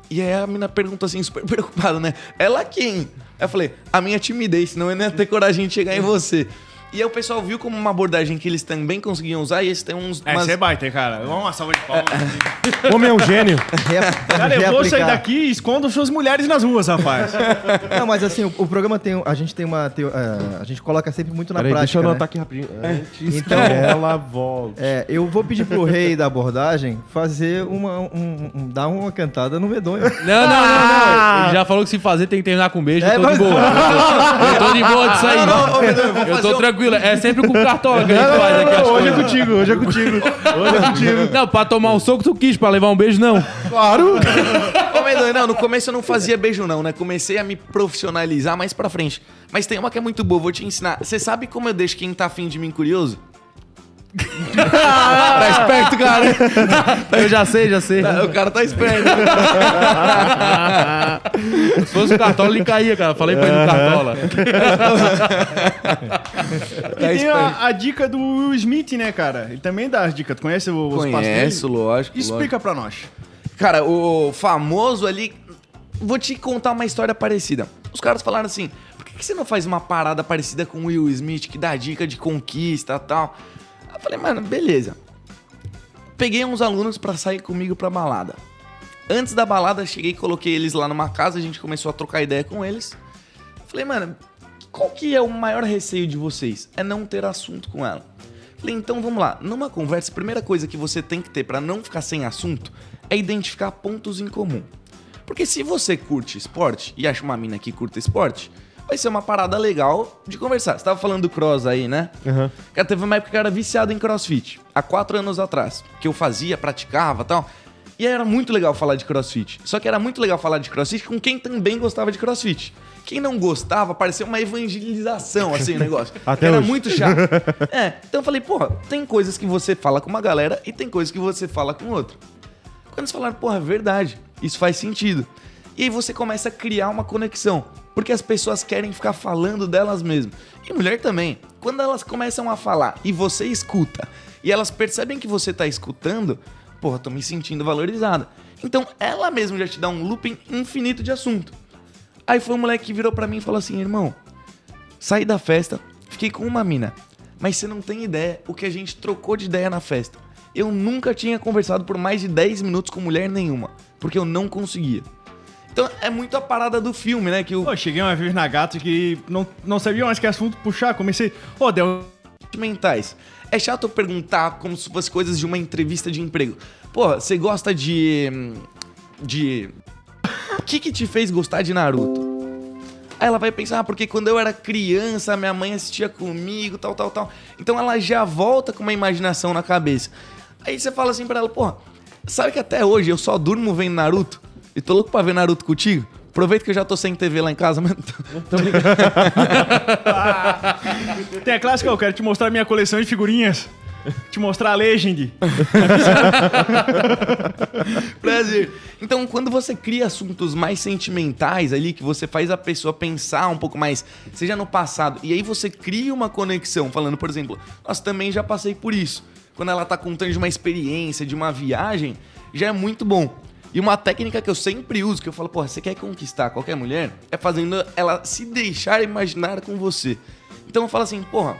Speaker 6: E aí a menina perguntou assim, super preocupada, né? Ela quem? Eu falei, a minha timidez, senão eu não ia ter coragem de chegar em você. E aí o pessoal viu como uma abordagem que eles também conseguiam usar, e eles têm uns.
Speaker 2: É,
Speaker 6: umas-
Speaker 2: você é baita, cara. Vamos uma salva de palmas.
Speaker 3: Homem é um gênio.
Speaker 2: Cara, eu vou sair daqui e escondo suas mulheres nas ruas, rapaz.
Speaker 4: Não, mas assim, o, o programa tem. A gente tem uma. tem, é, a gente coloca sempre muito na
Speaker 3: deixa
Speaker 4: prática.
Speaker 3: eu
Speaker 4: né?
Speaker 3: anotar aqui rapidinho. Antes
Speaker 4: Então-
Speaker 3: que ela volte.
Speaker 4: É, eu vou pedir pro rei da abordagem fazer uma. um- um- dar uma cantada no medonho.
Speaker 1: Não, não, não, não. Ele já falou que se fazer tem que terminar com beijo.
Speaker 4: É,
Speaker 1: eu tô de
Speaker 4: mas-
Speaker 1: boa. Eu tô, eu tô de boa disso aí.
Speaker 6: Não, não, ô, Pedro, eu
Speaker 1: eu tô
Speaker 6: um-
Speaker 1: tranquilo. É sempre com o cartola que a gente faz aqui as
Speaker 3: hoje é
Speaker 1: coisas.
Speaker 3: contigo, hoje é contigo. Hoje é contigo.
Speaker 1: Não, pra tomar um soco tu quis, pra levar um beijo não.
Speaker 3: Claro.
Speaker 6: Ô, não, no começo eu não fazia beijo, não, né? Comecei a me profissionalizar mais pra frente. Mas tem uma que é muito boa, vou te ensinar. Você sabe como eu deixo quem tá afim de mim curioso? Tá esperto, cara.
Speaker 1: Eu já sei, já sei.
Speaker 6: O cara tá esperto.
Speaker 1: Se fosse o Cartola, ele caía, cara. Falei pra ele no Cartola.
Speaker 2: E tem a, a dica do Will Smith, né, cara? Ele também dá as dicas. Tu conhece o, passos
Speaker 6: Conheço,
Speaker 2: dele?
Speaker 6: lógico. lógico.
Speaker 2: Explica pra nós.
Speaker 6: Cara, o famoso ali. Vou te contar uma história parecida. Os caras falaram assim: por que, que você não faz uma parada parecida com o Will Smith, que dá dica de conquista e tal? Eu falei, mano, beleza. Peguei uns alunos pra sair comigo pra balada. Antes da balada, cheguei e coloquei eles lá numa casa, a gente começou a trocar ideia com eles. Falei, mano, qual que é o maior receio de vocês? É não ter assunto com ela. Falei, então vamos lá. Numa conversa, a primeira coisa que você tem que ter pra não ficar sem assunto é identificar pontos em comum. Porque se você curte esporte e acha uma mina que curta esporte, vai ser uma parada legal de conversar. Você tava falando do cross aí, né?
Speaker 3: Aham.
Speaker 6: Cara, teve uma época que eu era viciado em crossfit. Há quatro anos atrás. Que eu fazia, praticava e tal. E era muito legal falar de crossfit. Só que era muito legal falar de crossfit com quem também gostava de crossfit. Quem não gostava, parecia uma evangelização, assim, o negócio.
Speaker 3: Até
Speaker 6: era
Speaker 3: hoje.
Speaker 6: muito chato. é, então eu falei, porra, tem coisas que você fala com uma galera e tem coisas que você fala com outra. Quando eles falaram, porra, é verdade, isso faz sentido. E aí você começa a criar uma conexão. Porque as pessoas querem ficar falando delas mesmas. E mulher também. Quando elas começam a falar e você escuta, e elas percebem que você tá escutando, porra, tô me sentindo valorizada. Então ela mesma já te dá um looping infinito de assunto. Aí foi um moleque que virou pra mim e falou assim: irmão, saí da festa, fiquei com uma mina. Mas você não tem ideia o que a gente trocou de ideia na festa. Eu nunca tinha conversado por mais de 10 minutos com mulher nenhuma, porque eu não conseguia. Então é muito a parada do filme, né? Que o
Speaker 2: Pô, cheguei uma vez na gato que não, não sabia mais que assunto puxar. Comecei, ô, deu.
Speaker 6: sentimentais. É chato perguntar como se fosse coisas de uma entrevista de emprego. Pô, você gosta de. de. O que que te fez gostar de Naruto? Aí ela vai pensar, ah, porque quando eu era criança, minha mãe assistia comigo, tal, tal, tal. Então ela já volta com uma imaginação na cabeça. Aí você fala assim pra ela, porra, sabe que até hoje eu só durmo vendo Naruto? E tô louco pra ver Naruto contigo? Aproveita que eu já tô sem TV lá em casa, mas tô, tô brincando.
Speaker 2: Tem a clássica, eu quero te mostrar minha coleção de figurinhas. Te mostrar a Legend.
Speaker 6: Prazer. Então, quando você cria assuntos mais sentimentais ali, que você faz a pessoa pensar um pouco mais, seja no passado, e aí você cria uma conexão, falando, por exemplo, nossa, também já passei por isso. Quando ela tá contando de uma experiência, de uma viagem, já é muito bom. E uma técnica que eu sempre uso, que eu falo, porra, você quer conquistar qualquer mulher, é fazendo ela se deixar imaginar com você. Então eu falo assim, porra,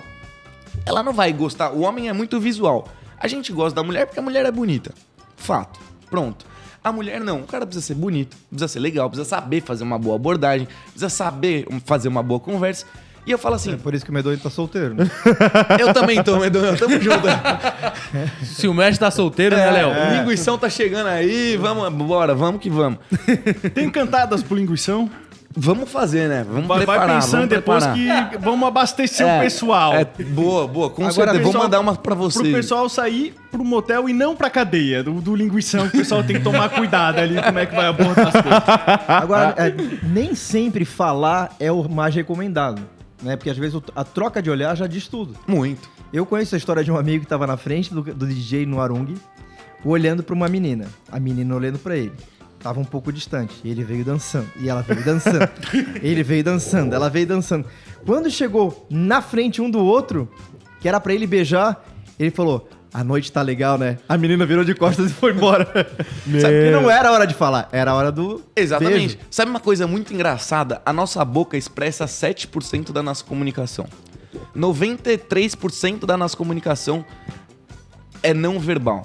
Speaker 6: ela não vai gostar. O homem é muito visual. A gente gosta da mulher porque a mulher é bonita. Fato. Pronto. A mulher não. O cara precisa ser bonito, precisa ser legal, precisa saber fazer uma boa abordagem, precisa saber fazer uma boa conversa. E eu falo assim,
Speaker 4: É por isso que o Medonho tá solteiro, né?
Speaker 6: eu também tô, Medonho, tamo junto.
Speaker 1: Se o mestre tá solteiro, né, Léo?
Speaker 6: O linguição tá chegando aí, vamos, bora, vamos que vamos.
Speaker 2: Tem cantadas pro linguição?
Speaker 6: Vamos fazer, né? Vamos
Speaker 2: Vai,
Speaker 6: preparar,
Speaker 2: vai pensando
Speaker 6: vamos
Speaker 2: depois
Speaker 6: preparar.
Speaker 2: que vamos abastecer
Speaker 6: É,
Speaker 2: o pessoal.
Speaker 6: É, boa, boa, com
Speaker 2: Agora,
Speaker 6: certeza. Vou mandar uma pra você.
Speaker 2: Pro pessoal sair pro motel e não pra cadeia do, do linguição, que o pessoal tem que tomar cuidado ali como é que vai abordar as coisas.
Speaker 4: Agora, é, nem sempre falar é o mais recomendado, né? Porque às vezes a troca de olhar já diz tudo.
Speaker 6: Muito.
Speaker 4: Eu conheço a história de um amigo que tava na frente do, do DJ no Arung, olhando pra uma menina. A menina olhando pra ele. Tava um pouco distante. E ele veio dançando. E ela veio dançando. ele veio dançando. Ela veio dançando. Quando chegou na frente um do outro, que era pra ele beijar, ele falou: A noite tá legal, né? A menina virou de costas e foi embora. Sabe que não era a hora de falar, era a hora do.
Speaker 6: Exatamente.
Speaker 4: beijo.
Speaker 6: Sabe uma coisa muito engraçada? A nossa boca expressa 7% da nossa comunicação. 93% da nossa comunicação é não verbal.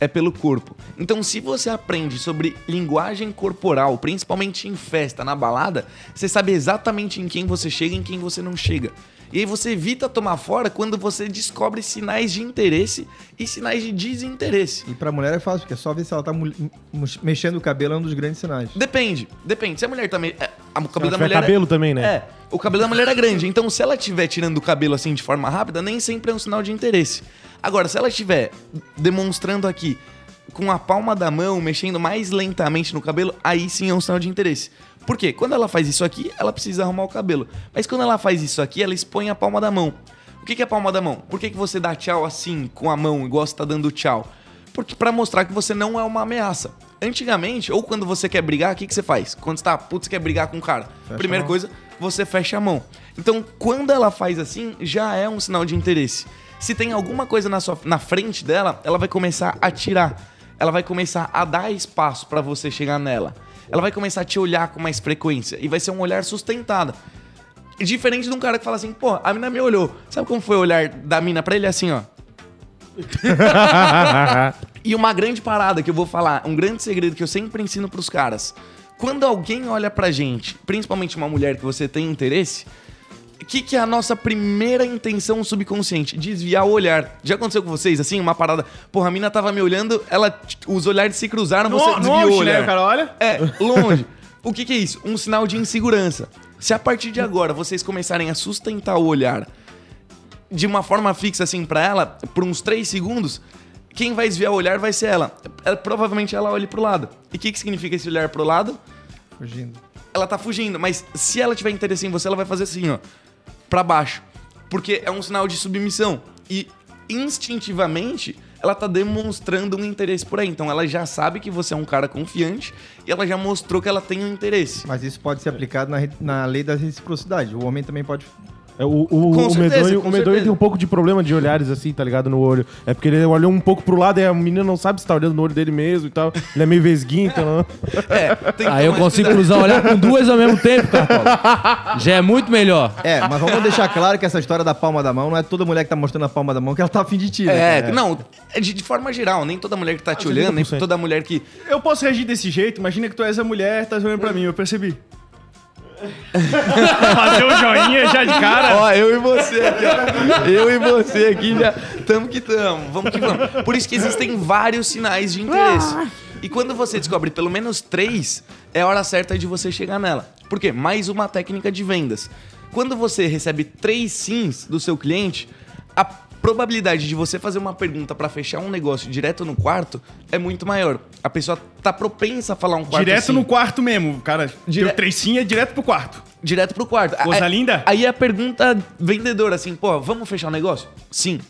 Speaker 6: É pelo corpo. Então, se você aprende sobre linguagem corporal, principalmente em festa, na balada, você sabe exatamente em quem você chega e em quem você não chega. E aí você evita tomar fora quando você descobre sinais de interesse e sinais de desinteresse.
Speaker 4: E pra mulher é fácil, porque é só ver se ela tá mexendo o cabelo, é um dos grandes sinais.
Speaker 6: Depende, depende. Se a mulher também. é, a- o cabelo da
Speaker 3: tiver
Speaker 6: mulher. é-
Speaker 3: cabelo também, né?
Speaker 6: É. O cabelo da mulher é grande. Então, se ela estiver tirando o cabelo assim de forma rápida, nem sempre é um sinal de interesse. Agora, se ela estiver demonstrando aqui com a palma da mão, mexendo mais lentamente no cabelo, aí sim é um sinal de interesse. Por quê? Quando ela faz isso aqui, ela precisa arrumar o cabelo. Mas quando ela faz isso aqui, ela expõe a palma da mão. O que é palma da mão? Por que, você dá tchau assim, com a mão, igual você tá dando tchau? Porque pra mostrar que você não é uma ameaça. Antigamente, ou quando você quer brigar, o que, que você faz? Quando você tá, putz, quer brigar com o cara. Primeira coisa, você fecha a mão. Então, quando ela faz assim, já é um sinal de interesse. Se tem alguma coisa na, sua, na frente dela, ela vai começar a tirar. Ela vai começar a dar espaço pra você chegar nela. Ela vai começar a te olhar com mais frequência. E vai ser um olhar sustentado. Diferente de um cara que fala assim, pô, a mina me olhou. Sabe como foi o olhar da mina pra ele? Assim, ó. E uma grande parada que eu vou falar, um grande segredo que eu sempre ensino pros caras. Quando alguém olha pra gente, principalmente uma mulher que você tem interesse, o que, que é a nossa primeira intenção subconsciente? Desviar o olhar. Já aconteceu com vocês, assim, uma parada? Porra, a mina tava me olhando, ela, os olhares se cruzaram, você
Speaker 2: No,
Speaker 6: desviou o
Speaker 2: longe,
Speaker 6: olhar.
Speaker 2: né? O cara olha.
Speaker 6: É, longe. o que, que é isso? Um sinal de insegurança. Se a partir de agora vocês começarem a sustentar o olhar de uma forma fixa assim pra ela, por uns 3 segundos, quem vai desviar o olhar vai ser ela. Ela- provavelmente ela olhe pro lado. E o que, que significa esse olhar pro lado?
Speaker 4: Fugindo.
Speaker 6: Ela tá fugindo, mas se ela tiver interesse em você, ela vai fazer assim, ó, pra baixo. Porque é um sinal de submissão. E instintivamente, ela tá demonstrando um interesse por aí. Então ela já sabe que você é um cara confiante e ela já mostrou que ela tem um interesse.
Speaker 4: Mas isso pode ser aplicado na, na lei da reciprocidade. O homem também pode.
Speaker 3: É, o, o,
Speaker 6: Com
Speaker 3: o
Speaker 6: certeza,
Speaker 3: medonho,
Speaker 6: com
Speaker 3: o medonho tem um pouco de problema de olhares assim, tá ligado? No olho. É porque ele olhou um pouco pro lado e a menina não sabe se tá olhando no olho dele mesmo e tal. Ele é meio vesguinho, então.
Speaker 6: É, tem que
Speaker 1: Aí eu consigo
Speaker 6: cuidado.
Speaker 1: cruzar o olhar com duas ao mesmo tempo, Cartola. Já é muito melhor.
Speaker 4: É, mas vamos deixar claro que essa história da palma da mão não é toda mulher que tá mostrando a palma da mão que ela tá afim de ti. né,
Speaker 6: É,
Speaker 4: cara?
Speaker 6: não, é de, de forma geral, nem toda mulher que tá te olhando, nem
Speaker 3: 80%.
Speaker 6: toda mulher que.
Speaker 2: Eu posso reagir desse jeito? Imagina que tu és a mulher, tá olhando pra mim, eu percebi. Fazer o joinha já de cara.
Speaker 6: Ó, eu e você aqui, ó. Eu e você aqui já tamo que tamo. Vamos que vamos. Por isso que existem vários sinais de interesse. E quando você descobre pelo menos três, é a hora certa de você chegar nela. Por quê? Mais uma técnica de vendas. Quando você recebe três sims do seu cliente, a probabilidade de você fazer uma pergunta pra fechar um negócio direto no quarto é muito maior. A pessoa tá propensa a falar um quarto
Speaker 2: Direto
Speaker 6: sim.
Speaker 2: no quarto mesmo, cara.
Speaker 6: Dire-
Speaker 2: Deu trecinha direto pro quarto.
Speaker 6: Direto pro quarto.
Speaker 2: Coisa
Speaker 6: Aí-
Speaker 2: linda.
Speaker 6: Aí a pergunta vendedora, assim, pô, vamos fechar o negócio? Sim.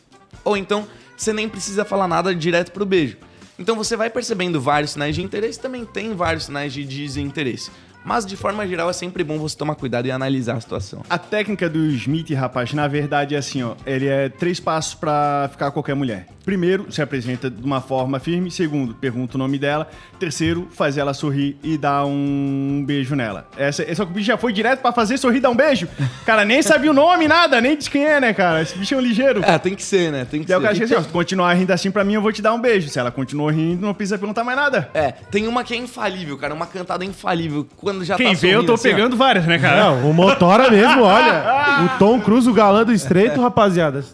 Speaker 6: Ou então, você nem precisa falar nada direto pro beijo. Então você vai percebendo vários sinais de interesse, também tem vários sinais de desinteresse. Mas de forma geral é sempre bom você tomar cuidado e analisar a situação.
Speaker 2: A técnica do Smith, rapaz, na verdade é assim, ó. Ele é três passos pra ficar qualquer mulher. Primeiro, se apresenta de uma forma firme. Segundo, pergunta o nome dela. Terceiro, faz ela sorrir e dar um beijo nela. Essa, essa bicho já foi direto pra fazer sorrir e dar um beijo. Cara, nem sabia o nome, nada, nem disse quem é, né, cara? Esse bicho é um ligeiro.
Speaker 6: É, tem que ser, né? Tem que
Speaker 2: Daí o cara
Speaker 6: ser.
Speaker 2: chega assim, ó, se continuar rindo assim pra mim, eu vou te dar um beijo. Se ela continuou rindo, não precisa perguntar mais nada.
Speaker 6: É, tem uma que é infalível, cara. Uma cantada infalível. Quando já
Speaker 2: Quem
Speaker 6: tá
Speaker 2: vê, eu tô
Speaker 6: assim, ó.
Speaker 2: pegando várias, né, cara?
Speaker 3: Não, o Motora mesmo, olha. O Tom Cruise, o galã do estreito, rapaziada.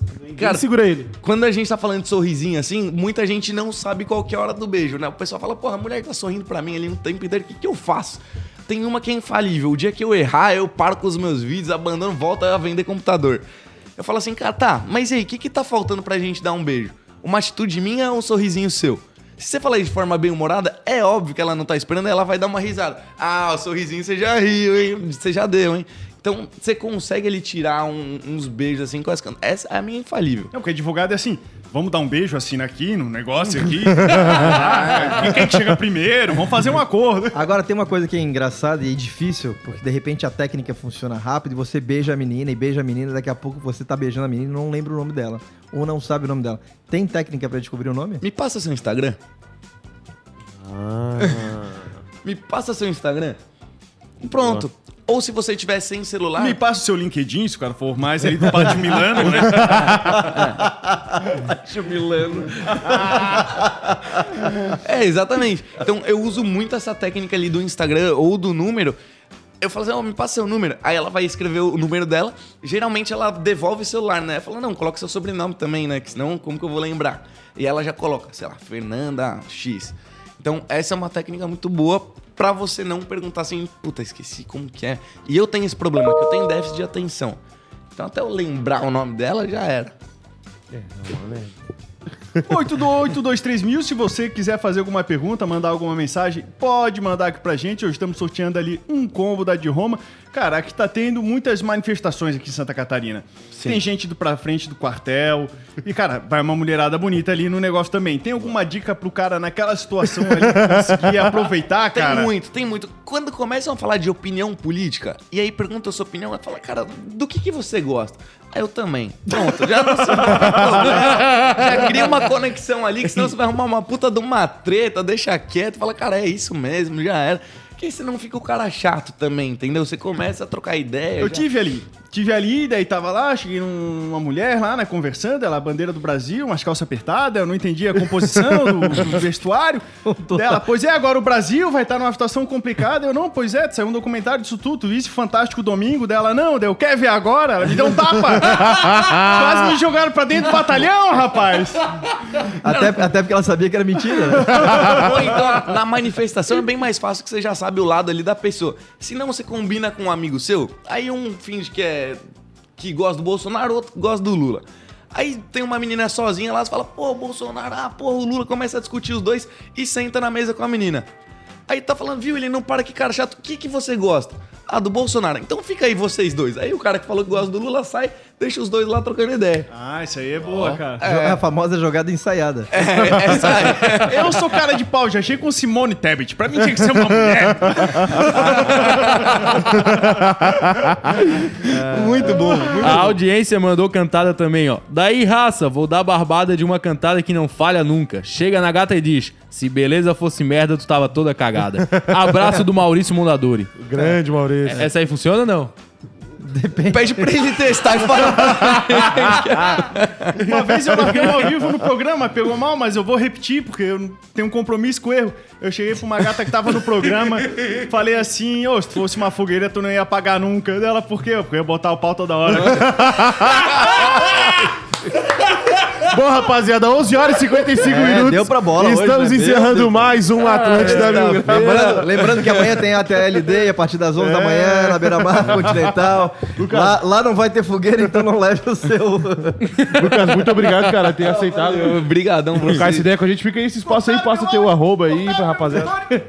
Speaker 6: Cara,
Speaker 3: segura ele.
Speaker 6: Quando a gente tá falando de sorrisinho assim, muita gente não sabe qual que é a hora do beijo, né? O pessoal fala, porra, a mulher tá sorrindo pra mim ali um tempo inteiro, o que, que eu faço? Tem uma que é infalível. O dia que eu errar, eu paro com os meus vídeos, abandono, volto a vender computador. Eu falo assim, cara, tá, mas e aí, o que, que tá faltando pra gente dar um beijo? Uma atitude minha ou um sorrisinho seu? Se você falar de forma bem humorada, é óbvio que ela não tá esperando, ela vai dar uma risada. Ah, o sorrisinho você já riu, hein? Você já deu, hein? Então, você consegue ele tirar um- uns beijos assim com as can- Essa é a minha infalível.
Speaker 2: Não, porque advogado é assim, vamos dar um beijo, assina aqui no negócio aqui. ah, e quem que chega primeiro? Vamos fazer um acordo.
Speaker 4: Agora tem uma coisa que é engraçada e difícil, porque de repente a técnica funciona rápido e você beija a menina e beija a menina, daqui a pouco você tá beijando a menina e não lembra o nome dela. Ou não sabe o nome dela. Tem técnica pra descobrir o nome?
Speaker 6: Me passa seu Instagram. Me passa seu Instagram. Pronto. Ou se você tiver sem celular.
Speaker 2: Me passa o seu LinkedIn, se o cara for mais ali do Pátio Milano, né?
Speaker 6: É, exatamente. Então eu uso muito essa técnica ali do Instagram ou do número. Eu falo assim, ó, me passa seu número. Aí ela vai escrever o número dela. Geralmente ela devolve o celular, né? Fala, não, coloca seu sobrenome também, né? Que senão, como que eu vou lembrar? E ela já coloca, sei lá, Fernanda X. Então, essa é uma técnica muito boa pra você não perguntar assim, puta, esqueci como que é. E eu tenho esse problema, que eu tenho déficit de atenção. Então, até eu lembrar o nome dela, já era.
Speaker 2: 82823 mil, se você quiser fazer alguma pergunta, mandar alguma mensagem, pode mandar aqui pra gente. Hoje estamos sorteando ali um combo da de Roma. Cara, aqui tá tendo muitas manifestações aqui em Santa Catarina. Tem gente do pra frente do quartel. E, cara, vai uma mulherada bonita ali no negócio também. Tem alguma dica pro cara naquela situação ali conseguir aproveitar,
Speaker 6: Tem
Speaker 2: cara?
Speaker 6: muito, tem muito. Quando começam a falar de opinião política, e aí pergunta a sua opinião, ela fala, cara, do que, que você gosta? Aí eu também. Pronto, já não sei. já cria uma conexão ali, que senão você vai arrumar uma puta de uma treta, deixa quieto, fala, cara, é isso mesmo, já era. Porque senão fica o cara chato também, entendeu? Você começa a trocar ideia.
Speaker 2: Eu
Speaker 6: já-
Speaker 2: tive ali. Tive ali, daí tava lá, cheguei numa mulher lá, né, conversando, ela, a bandeira do Brasil, umas calças apertadas, eu não entendi a composição do, do vestuário dela. Pois é, agora o Brasil vai estar numa situação complicada. Eu, não, pois é, saiu um documentário disso tudo, tu visse Fantástico Domingo dela, não, daí eu quer ver agora? Ela me deu um tapa. Quase me jogaram pra dentro do batalhão, rapaz.
Speaker 4: Até, até porque ela sabia que era mentira. né?
Speaker 6: Ou então, na manifestação é bem mais fácil que você já sabe o lado ali da pessoa. Se não, você combina com um amigo seu, aí um finge que é que gosta do Bolsonaro, outro gosta do Lula. Aí tem uma menina sozinha lá, você fala, pô, Bolsonaro, ah, pô, o Lula começa a discutir os dois e senta na mesa com a menina. Aí tá falando, viu, ele não para, que cara chato, o que, que você gosta? Ah, do Bolsonaro. Então fica aí vocês dois. Aí o cara que falou que gosta do Lula sai, deixa os dois lá trocando ideia.
Speaker 2: Ah, isso aí é boa, cara.
Speaker 4: É a famosa jogada ensaiada.
Speaker 6: É, essa aí.
Speaker 2: Eu sou cara de pau, já achei com Simone Tebet. Pra mim tinha que ser uma mulher.
Speaker 6: Muito bom. Muito
Speaker 1: A audiência mandou cantada também, ó. Daí, raça, vou dar barbada de uma cantada que não falha nunca. Chega na gata e diz: Se beleza fosse merda, tu tava toda cagada. Abraço do Maurício Mondadori.
Speaker 3: Grande, Maurício.
Speaker 1: Essa aí funciona ou não?
Speaker 6: Pede pra ele testar e fala.
Speaker 2: Uma vez eu marquei um ao vivo no programa, pegou mal, mas eu vou repetir, porque eu tenho um compromisso com o erro. Eu cheguei pra uma gata que tava no programa, falei assim, ô, se fosse uma fogueira, tu não ia apagar nunca. Ela, por quê? Porque eu ia botar o pau toda hora.
Speaker 3: Bom, rapaziada, 11 horas e 55
Speaker 4: É,
Speaker 3: minutos.
Speaker 4: deu pra bola hoje,
Speaker 3: Estamos
Speaker 4: né? Meu
Speaker 3: encerrando
Speaker 4: Deus.
Speaker 3: mais um Atlântida Mil Grau.
Speaker 4: Lembrando, lembrando que amanhã tem ATLD a partir das 11 da manhã na beira-mar continental. Lá, lá não vai ter fogueira, então não leve o seu.
Speaker 3: Lucas, muito obrigado, cara, por ter aceitado
Speaker 6: Obrigadão,
Speaker 3: trocar essa ideia com a gente. Fica aí esse espaço aí, passa o teu arroba aí pra rapaziada.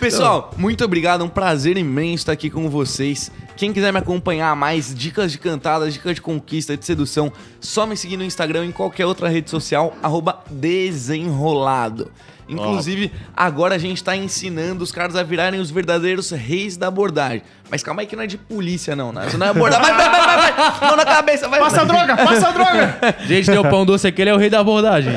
Speaker 6: Pessoal, muito obrigado. Um prazer imenso estar aqui com vocês. Quem quiser me acompanhar mais dicas de cantadas, dicas de conquista, de sedução, só me seguir no Instagram e em qualquer outra rede social, arroba desenrolado. Inclusive, agora a gente tá ensinando os caras a virarem os verdadeiros reis da abordagem. Mas calma aí que não é de polícia, não, né? Isso não é abordar. Vai, vai, vai, vai, vai! Mão na cabeça, vai!
Speaker 2: Passa a droga, passa a droga!
Speaker 1: Gente, deu pão doce aqui, ele é o rei da abordagem.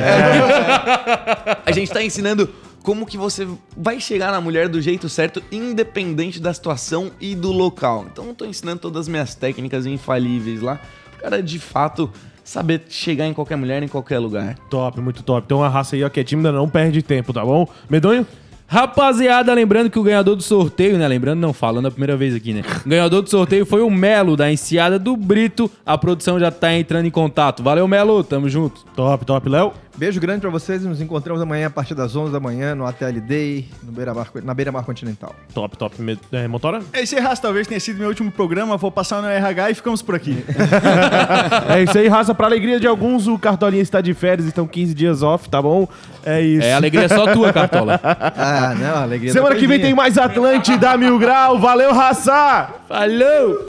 Speaker 6: A gente tá ensinando como que você vai chegar na mulher do jeito certo, independente da situação e do local. Então eu tô ensinando todas as minhas técnicas infalíveis lá, pro cara de fato saber chegar em qualquer mulher, em qualquer lugar.
Speaker 3: Top, muito top. Então a raça aí, ó, que é tímida, não perde tempo, tá bom? Medonho?
Speaker 1: Rapaziada, lembrando que o ganhador do sorteio, né? Lembrando, não, falando a primeira vez aqui, né? O ganhador do sorteio foi o Melo, da Enseada do Brito. A produção já tá entrando em contato. Valeu, Melo, tamo junto.
Speaker 3: Top, top. Léo?
Speaker 4: Beijo grande pra vocês e nos encontramos amanhã a partir das 11 da manhã no ATLD, no Beira -Mar, na beira-mar continental.
Speaker 3: Top, top. Me- É, motora?
Speaker 2: Esse raça talvez tenha sido meu último programa, vou passar no RH e ficamos por aqui.
Speaker 3: É isso aí, raça. Pra alegria de alguns, o Cartolinha está de férias, então 15 dias off, tá bom? É isso.
Speaker 1: É alegria só tua, Cartola.
Speaker 4: Ah, não, alegria da
Speaker 3: Semana que vem tem mais Atlântida Mil Grau. Valeu, raça!
Speaker 1: Falou!